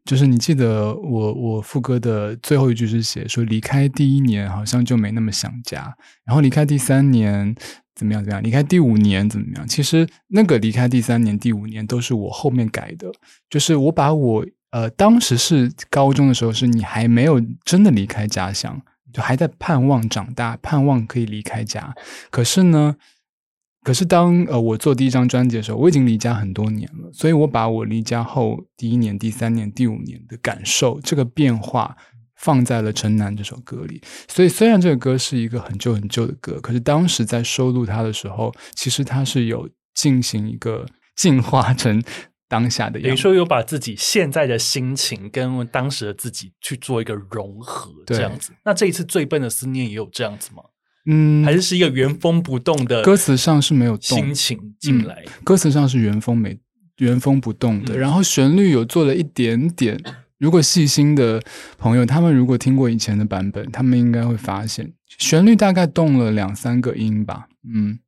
就是你记得我我副歌的最后一句是写说离开第一年好像就没那么想家，然后离开第三年。怎么样？怎么样？离开第五年怎么样？其实那个离开第三年、第五年都是我后面改的，就是我把我呃当时是高中的时候，是你还没有真的离开家乡，就还在盼望长大，盼望可以离开家。可是呢，可是当呃我做第一张专辑的时候，我已经离家很多年了，所以我把我离家后第一年、第三年、第五年的感受，这个变化。放在了《城南》这首歌里，所以虽然这个歌是一个很旧很旧的歌，可是当时在收录它的时候，其实它是有进行一个进化成当下的等于说有把自己现在的心情跟当时的自己去做一个融合，这样子。那这一次《最笨的思念》也有这样子吗？嗯，还是是一个原封不动的歌词上是没有心情进来，嗯，歌词上是原封没原封不动的，嗯，然后旋律有做了一点点。如果细心的朋友，他们如果听过以前的版本，他们应该会发现旋律大概动了两三个音吧，嗯。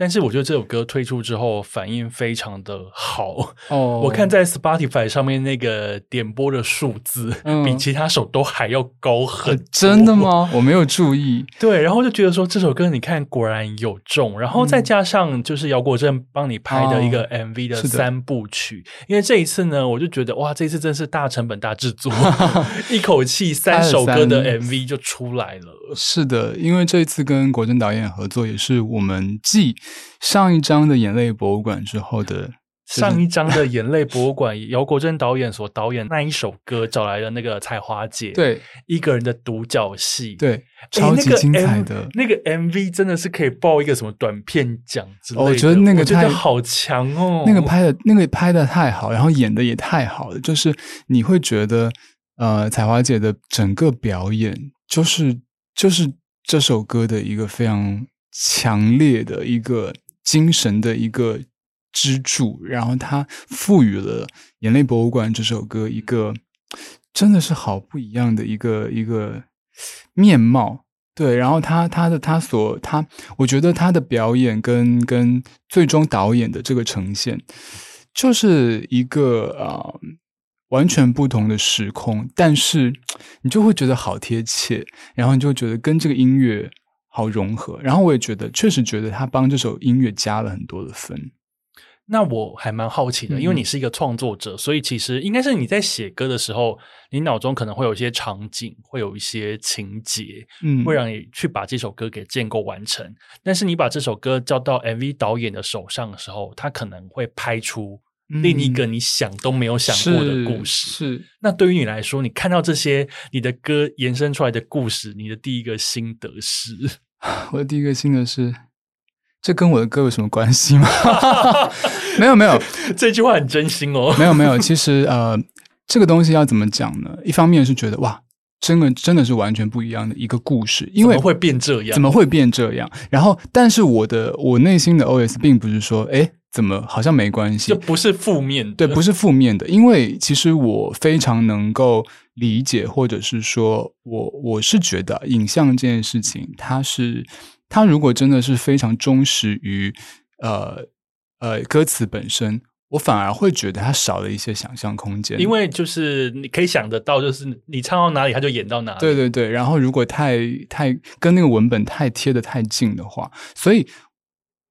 但是我觉得这首歌推出之后反应非常的好哦，我看在 Spotify 上面那个点播的数字，嗯、比其他首都还要高很多。真的吗？我没有注意。对，然后就觉得说这首歌你看果然有中，然后再加上就是姚国正帮你拍的一个 MV 的三部曲，哦、因为这一次呢，我就觉得哇，这一次真是大成本大制作，一口气三首歌的 MV 就出来了。是的，因为这一次跟国正导演合作，也是我们继上一张的眼泪博物馆之后的 上一张的眼泪博物馆，姚国正导演所导演那一首歌，找来的那个彩华姐，对一个人的独角戏，对超级精彩的那个 MV 真的是可以报一个什么短片奖之类的。我觉得那个太好强哦，那个拍的那个拍的太好，然后演的也太好了，就是你会觉得呃彩华姐的整个表演就是。就是这首歌的一个非常强烈的一个精神的一个支柱，然后它赋予了《眼泪博物馆》这首歌一个真的是好不一样的一个一个面貌。对，然后他他的他所他，我觉得他的表演跟跟最终导演的这个呈现，就是一个啊。完全不同的时空，但是你就会觉得好贴切，然后你就觉得跟这个音乐好融合，然后我也觉得确实觉得他帮这首音乐加了很多的分。那我还蛮好奇的，嗯、因为你是一个创作者，所以其实应该是你在写歌的时候，你脑中可能会有一些场景，会有一些情节，嗯，会让你去把这首歌给建构完成。但是你把这首歌交到 MV 导演的手上的时候，他可能会拍出。另一个你想都没有想过的故事，是，是。那对于你来说，你看到这些你的歌延伸出来的故事，你的第一个心得是？我的第一个心得是，这跟我的歌有什么关系吗？没有，没有，这句话很真心哦。没有，没有。其实，呃，这个东西要怎么讲呢？一方面是觉得哇，真的真的是完全不一样的一个故事，因为怎么会变这样？怎么会变这样？然后，但是我的我内心的 OS 并不是说，诶。怎么好像没关系？就不是负面的，对，不是负面的。因为其实我非常能够理解，或者是说我我是觉得影像这件事情，它是它如果真的是非常忠实于呃呃歌词本身，我反而会觉得它少了一些想象空间。因为就是你可以想得到，就是你唱到哪里他就演到哪里。对对对，然后如果太太跟那个文本太贴得太近的话，所以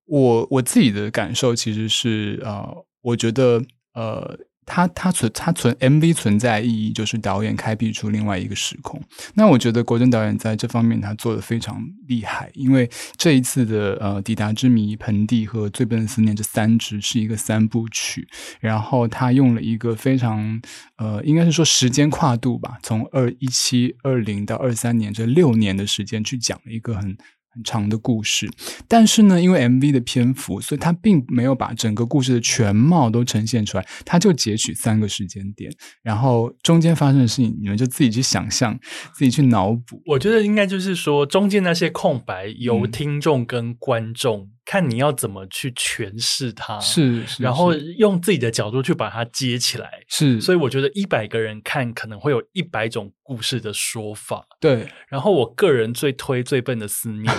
我我自己的感受其实是呃，我觉得呃。它它存它存 MV 存在意义，就是导演开辟出另外一个时空。那我觉得国珍导演在这方面他做得非常厉害，因为这一次的呃《抵达之谜》、《盆地》和《最笨的思念》这三支是一个三部曲，然后他用了一个非常呃，应该是说时间跨度吧，从二一七二零到二三年这六年的时间去讲了一个很。很长的故事，但是呢，因为 MV 的篇幅，所以它并没有把整个故事的全貌都呈现出来，它就截取三个时间点，然后中间发生的事情，你们就自己去想象，自己去脑补。我觉得应该就是说，中间那些空白由听众跟观众。嗯看你要怎么去诠释它，是，是，然后用自己的角度去把它接起来，是。所以我觉得一百个人看可能会有一百种故事的说法，对。然后我个人最推最笨的思念，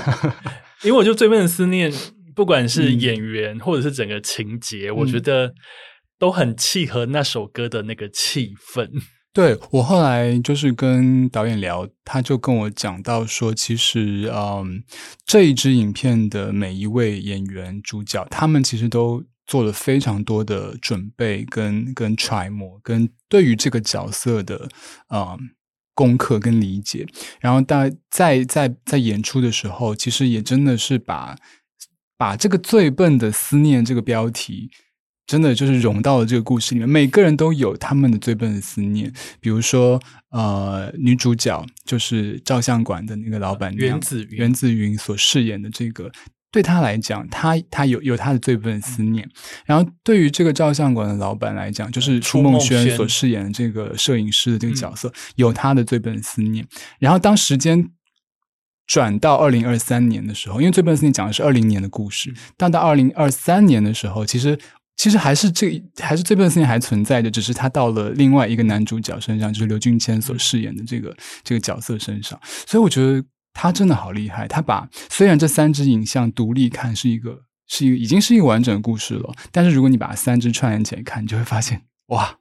因为我觉得最笨的思念，不管是演员或者是整个情节，嗯、我觉得都很契合那首歌的那个气氛。对，我后来就是跟导演聊，他就跟我讲到说，其实，嗯，这一支影片的每一位演员主角，他们其实都做了非常多的准备跟跟揣摩，跟对于这个角色的嗯功课跟理解。然后大在在在演出的时候，其实也真的是把把这个最笨的思念这个标题。真的就是融到了这个故事里面，每个人都有他们的最笨的思念。比如说，呃，女主角就是照相馆的那个老板娘袁子云，袁子云所饰演的这个，对她来讲，她她有有她的最笨的思念。嗯、然后，对于这个照相馆的老板来讲，就是初梦轩所饰演的这个摄影师的这个角色，嗯、有他的最笨的思念。然后，当时间转到二零二三年的时候，因为最笨的思念讲的是二零年的故事，但到二零二三年的时候，其实。其实还是这还是这部分事情还存在的，只是他到了另外一个男主角身上，就是刘俊谦所饰演的这个这个角色身上。所以我觉得他真的好厉害。他把虽然这三支影像独立看是一个是一个已经是一个完整的故事了，但是如果你把三支串联起来看，你就会发现哇。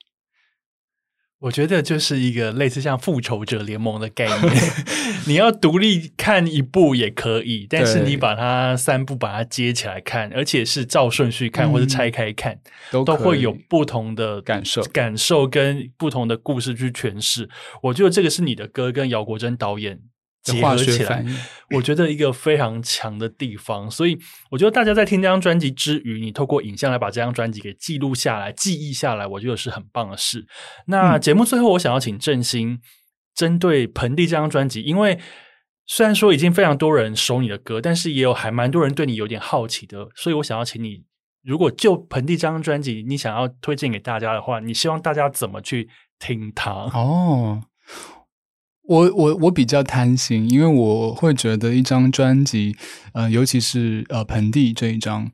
我觉得就是一个类似像复仇者联盟的概念，你要独立看一部也可以，但是你把它三部把它接起来看，而且是照顺序看或者拆开看，都会有不同的感受，感受跟不同的故事去诠释。我觉得这个是你的歌跟姚国珍导演。结合起来，我觉得一个非常强的地方。所以，我觉得大家在听这张专辑之余，你透过影像来把这张专辑给记录下来、记忆下来，我觉得是很棒的事。那节目最后，我想要请振兴针对《盆地》这张专辑，因为虽然说已经非常多人熟你的歌，但是也有还蛮多人对你有点好奇的。所以我想要请你，如果就《盆地》这张专辑，你想要推荐给大家的话，你希望大家怎么去听它？哦。我我我比较贪心，因为我会觉得一张专辑，呃，尤其是呃盆地这一张，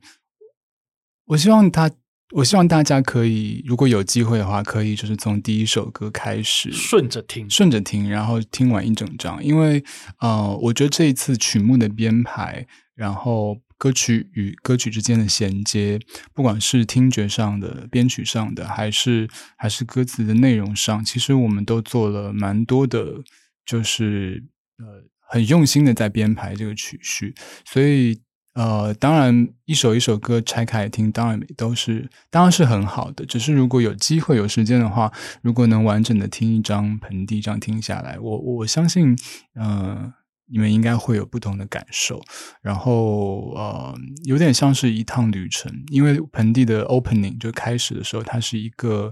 我希望他，我希望大家可以，如果有机会的话，可以就是从第一首歌开始顺着听，顺着听，然后听完一整张，因为呃，我觉得这一次曲目的编排，然后歌曲与歌曲之间的衔接，不管是听觉上的、编曲上的，还是还是歌词的内容上，其实我们都做了蛮多的。就是呃，很用心的在编排这个曲序，所以呃，当然一首一首歌拆开来听，当然都是当然是很好的。只是如果有机会有时间的话，如果能完整的听一张盆地这样听下来，我我相信呃，你们应该会有不同的感受。然后呃，有点像是一趟旅程，因为盆地的 opening 就开始的时候，它是一个。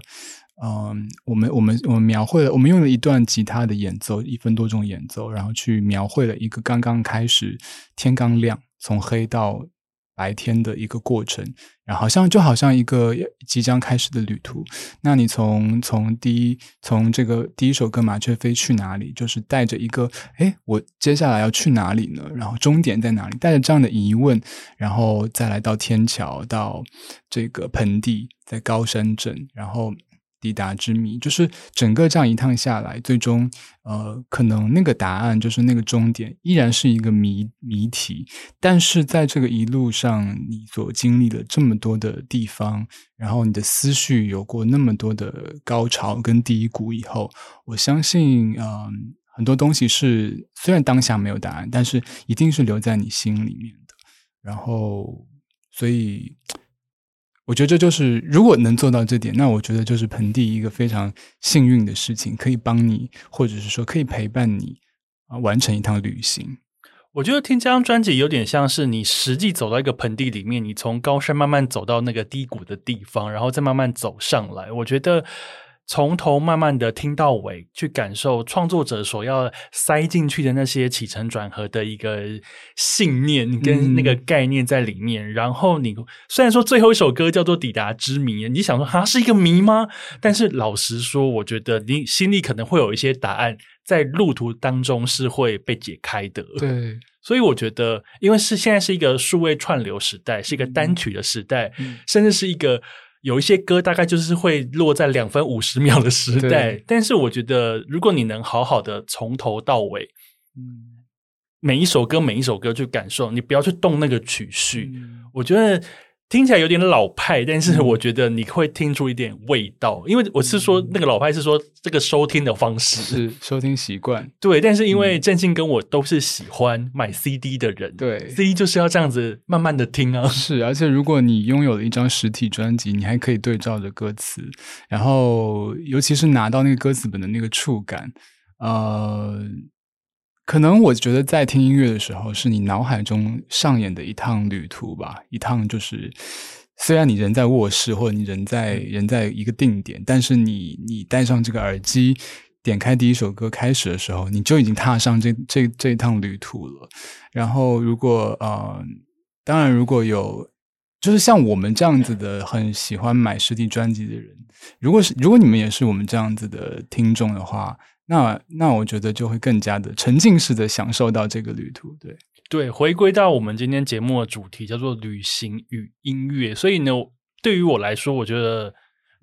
嗯，我们我们我们描绘了，我们用了一段吉他的演奏，一分多钟演奏，然后去描绘了一个刚刚开始，天刚亮，从黑到白天的一个过程，然后好像就好像一个即将开始的旅途。那你从从第一从这个第一首歌《麻雀飞去哪里》，就是带着一个哎，我接下来要去哪里呢？然后终点在哪里？带着这样的疑问，然后再来到天桥，到这个盆地，在高山镇，然后。抵达之谜，就是整个这样一趟下来，最终呃，可能那个答案就是那个终点，依然是一个谜谜题。但是在这个一路上，你所经历了这么多的地方，然后你的思绪有过那么多的高潮跟低谷以后，我相信，嗯、很多东西是虽然当下没有答案，但是一定是留在你心里面的。然后，所以。我觉得这就是，如果能做到这点，那我觉得就是盆地一个非常幸运的事情，可以帮你，或者是说可以陪伴你啊，完成一趟旅行。我觉得听这张专辑有点像是你实际走到一个盆地里面，你从高山慢慢走到那个低谷的地方，然后再慢慢走上来。我觉得。从头慢慢的听到尾，去感受创作者所要塞进去的那些起承转合的一个信念跟那个概念在里面。嗯、然后你虽然说最后一首歌叫做《抵达之谜》，你想说它是一个谜吗？但是老实说，我觉得你心里可能会有一些答案，在路途当中是会被解开的。对，所以我觉得，因为是现在是一个数位串流时代，是一个单曲的时代，嗯、甚至是一个。有一些歌大概就是会落在两分五十秒的时代，但是我觉得如果你能好好的从头到尾，嗯，每一首歌每一首歌去感受，你不要去动那个曲序，嗯、我觉得。听起来有点老派，但是我觉得你会听出一点味道，因为我是说那个老派是说这个收听的方式是收听习惯，对。但是因为郑信跟我都是喜欢买 CD 的人，对，CD 就是要这样子慢慢的听啊。是，而且如果你拥有了一张实体专辑，你还可以对照着歌词，然后尤其是拿到那个歌词本的那个触感，呃。可能我觉得在听音乐的时候，是你脑海中上演的一趟旅途吧。一趟就是，虽然你人在卧室，或者你人在人在一个定点，但是你你戴上这个耳机，点开第一首歌开始的时候，你就已经踏上这这这一趟旅途了。然后，如果呃，当然如果有，就是像我们这样子的很喜欢买实体专辑的人，如果是如果你们也是我们这样子的听众的话。那那我觉得就会更加的沉浸式的享受到这个旅途，对对，回归到我们今天节目的主题叫做旅行与音乐，所以呢，对于我来说，我觉得。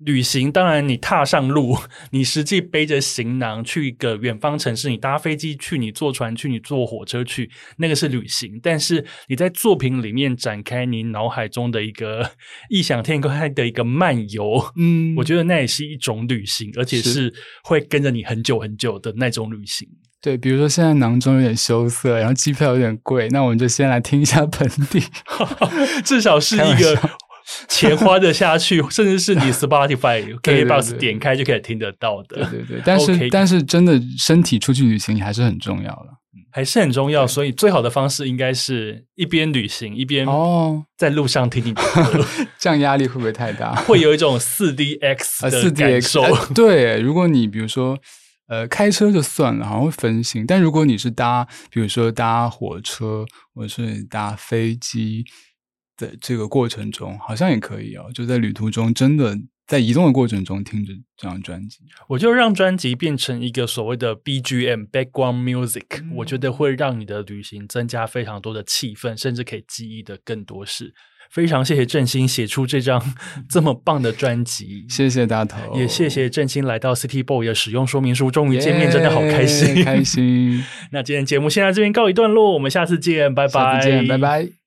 旅行当然，你踏上路，你实际背着行囊去一个远方城市，你搭飞机去，你坐船去，你坐火车去，那个是旅行。但是你在作品里面展开你脑海中的一个 异想天开的一个漫游，嗯，我觉得那也是一种旅行，而且是会跟着你很久很久的那种旅行。对，比如说现在囊中有点羞涩，然后机票有点贵，那我们就先来听一下本地，至少是一个。钱花得下去，甚至是你 Spotify、KKBOX 点开就可以听得到的。对对对，但是 Okay 但是真的身体出去旅行还是很重要的，还是很重要。所以最好的方式应该是一边旅行一边哦，在路上听你的歌，哦、这样压力会不会太大？会有一种四 D X 的感受。呃、4DX，对，如果你比如说呃开车就算了，好像会分心。但如果你是搭，比如说搭火车或者是搭飞机。在这个过程中，好像也可以哦。就在旅途中，真的在移动的过程中，听着这张专辑，我就让专辑变成一个所谓的 BGM，嗯，我觉得会让你的旅行增加非常多的气氛，甚至可以记忆的更多事。非常谢谢振兴写出这张 这么棒的专辑，谢谢大头，也谢谢振兴来到 City Boy 的使用说明书，终于见面，真的好开心，开心。那今天节目先在这边告一段落，我们下次见，拜拜，下次见，拜拜。